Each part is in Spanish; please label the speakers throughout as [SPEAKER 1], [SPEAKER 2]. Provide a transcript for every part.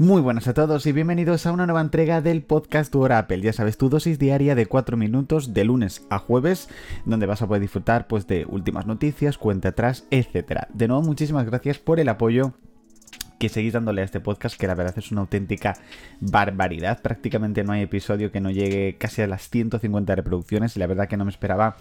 [SPEAKER 1] Muy buenas a todos y bienvenidos a una nueva entrega del podcast Tu Hora Apple. Ya sabes, tu dosis diaria de 4 minutos de lunes a jueves, donde vas a poder disfrutar pues de últimas noticias, cuenta atrás, etcétera. De nuevo, muchísimas gracias por el apoyo que seguís dándole a este podcast, que la verdad es una auténtica barbaridad. Prácticamente no hay episodio que no llegue casi a las 150 reproducciones y la verdad que no me esperaba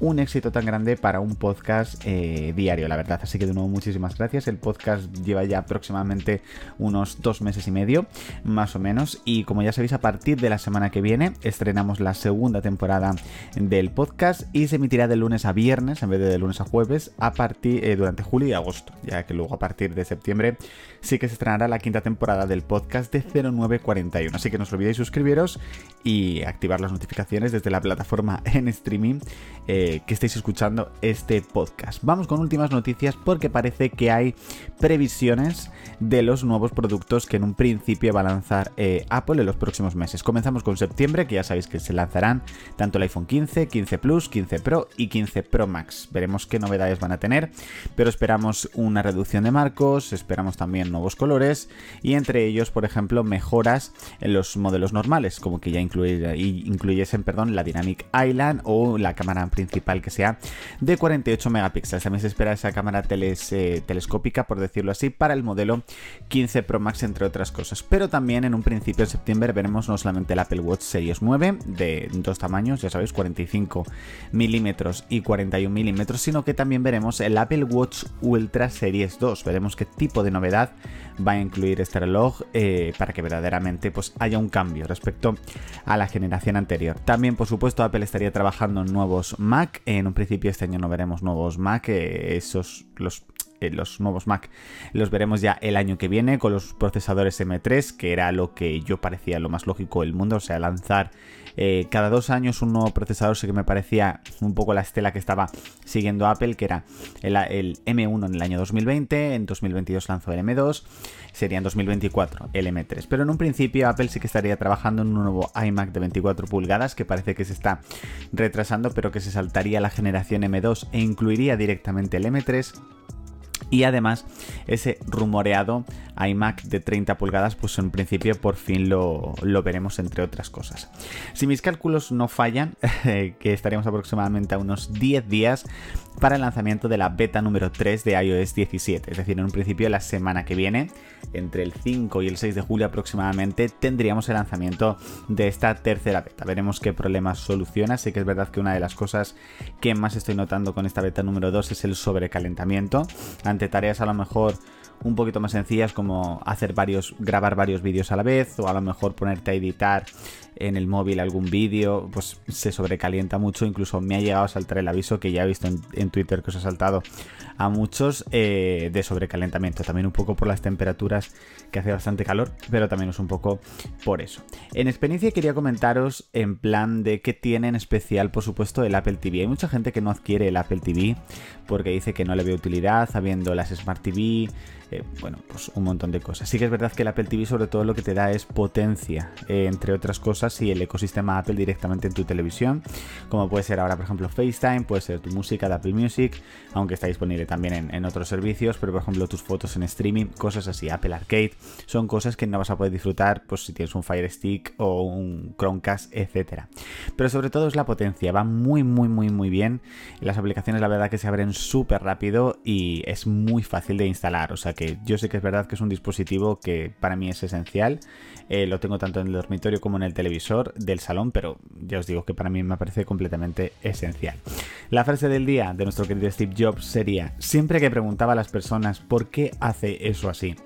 [SPEAKER 1] un éxito tan grande para un podcast eh, diario, la verdad. Así que de nuevo muchísimas gracias. El podcast lleva ya aproximadamente unos dos meses y medio, más o menos. Y como ya sabéis, a partir de la semana que viene estrenamos la segunda temporada del podcast y se emitirá de lunes a viernes en vez de de lunes a jueves a partir eh, durante julio y agosto, ya que luego a partir de septiembre sí que se estrenará la quinta temporada del podcast de 0941. Así que no os olvidéis suscribiros y activar las notificaciones desde la plataforma en streaming eh, que estéis escuchando este podcast. Vamos con últimas noticias porque parece que hay previsiones de los nuevos productos que en un principio va a lanzar eh, Apple en los próximos meses. Comenzamos con septiembre, que ya sabéis que se lanzarán tanto el iPhone 15, 15 Plus, 15 Pro y 15 Pro Max. Veremos qué novedades van a tener, pero esperamos una reducción de marcos, esperamos también nuevos colores y entre ellos, por ejemplo, mejoras en los modelos normales, como que ya incluyesen perdón, la Dynamic Island o la cámara principal que sea de 48 megapíxeles. También se espera esa cámara eh, telescópica, por decirlo así, para el modelo 15 Pro Max, entre otras cosas. Pero también en un principio en septiembre veremos no solamente el Apple Watch Series 9 de dos tamaños, ya sabéis, 45 milímetros y 41 milímetros, sino que también veremos el Apple Watch Ultra Series 2. Veremos qué tipo de novedad va a incluir este reloj eh, para que verdaderamente pues, haya un cambio respecto a la generación anterior. También, por supuesto, Apple estaría trabajando en nuevos Mac. En un principio este año no veremos nuevos Mac, eh, esos los eh, los nuevos Mac los veremos ya el año que viene con los procesadores M3, que era lo que yo parecía lo más lógico del mundo, o sea, lanzar eh, cada dos años un nuevo procesador, sí que me parecía un poco la estela que estaba siguiendo Apple, que era el, M1 en el año 2020, en 2022 lanzó el M2, sería en 2024 el M3. Pero en un principio Apple sí que estaría trabajando en un nuevo iMac de 24 pulgadas, que parece que se está retrasando, pero que se saltaría la generación M2 e incluiría directamente el M3 y además ese rumoreado iMac de 30 pulgadas, pues en principio por fin lo, veremos entre otras cosas. Si mis cálculos no fallan, que estaríamos aproximadamente a unos 10 días para el lanzamiento de la beta número 3 de iOS 17. Es decir, en un principio la semana que viene, entre el 5 y el 6 de julio aproximadamente, tendríamos el lanzamiento de esta tercera beta. Veremos qué problemas soluciona. Sé que es verdad que una de las cosas que más estoy notando con esta beta número 2 es el sobrecalentamiento. Tareas a lo mejor un poquito más sencillas como hacer varios, grabar varios vídeos a la vez o a lo mejor ponerte a editar en el móvil algún vídeo, pues se sobrecalienta mucho. Incluso me ha llegado a saltar el aviso que ya he visto en, Twitter que os ha saltado a muchos eh, de sobrecalentamiento. También un poco por las temperaturas que hace bastante calor, pero también es un poco por eso. En experiencia quería comentaros en plan de qué tiene en especial, por supuesto, el Apple TV. Hay mucha gente que no adquiere el Apple TV porque dice que no le ve utilidad, habiendo las Smart TV eh, bueno, pues un montón de cosas. Sí que es verdad que el Apple TV sobre todo lo que te da es potencia, eh, entre otras cosas, y el ecosistema Apple directamente en tu televisión, como puede ser ahora, por ejemplo, FaceTime, puede ser tu música de Apple Music, aunque está disponible también en, otros servicios, pero por ejemplo tus fotos en streaming, cosas así, Apple Arcade, son cosas que no vas a poder disfrutar pues si tienes un Fire Stick o un Chromecast, etcétera. Pero sobre todo es la potencia, va muy muy muy muy bien. Las aplicaciones la verdad que se abren súper rápido y es muy fácil de instalar, o sea que yo sé que es verdad que es un dispositivo que para mí es esencial. Eh, lo tengo tanto en el dormitorio como en el televisor del salón, pero ya os digo que para mí me parece completamente esencial. La frase del día de nuestro querido Steve Jobs sería, siempre que preguntaba a las personas por qué hace eso así.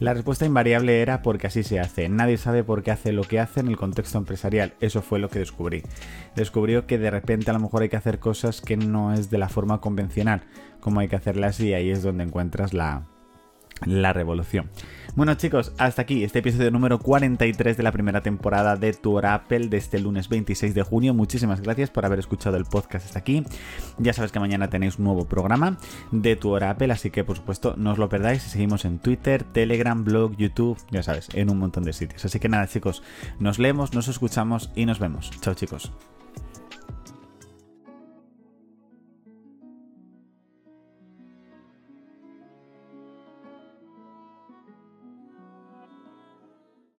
[SPEAKER 1] La respuesta invariable era porque así se hace. Nadie sabe por qué hace lo que hace en el contexto empresarial. Eso fue lo que descubrí. Descubrió que de repente a lo mejor hay que hacer cosas que no es de la forma convencional, como hay que hacerlas y ahí es donde encuentras la, la revolución. Bueno chicos, hasta aquí este episodio número 43 de la primera temporada de Tour Apple de este lunes 26 de junio. Muchísimas gracias por haber escuchado el podcast hasta aquí. Ya sabes que mañana tenéis un nuevo programa de Tour Apple, así que por supuesto no os lo perdáis. Seguimos en Twitter, Telegram, blog, YouTube, ya sabes, en un montón de sitios. Así que nada chicos, nos leemos, nos escuchamos y nos vemos. Chao chicos.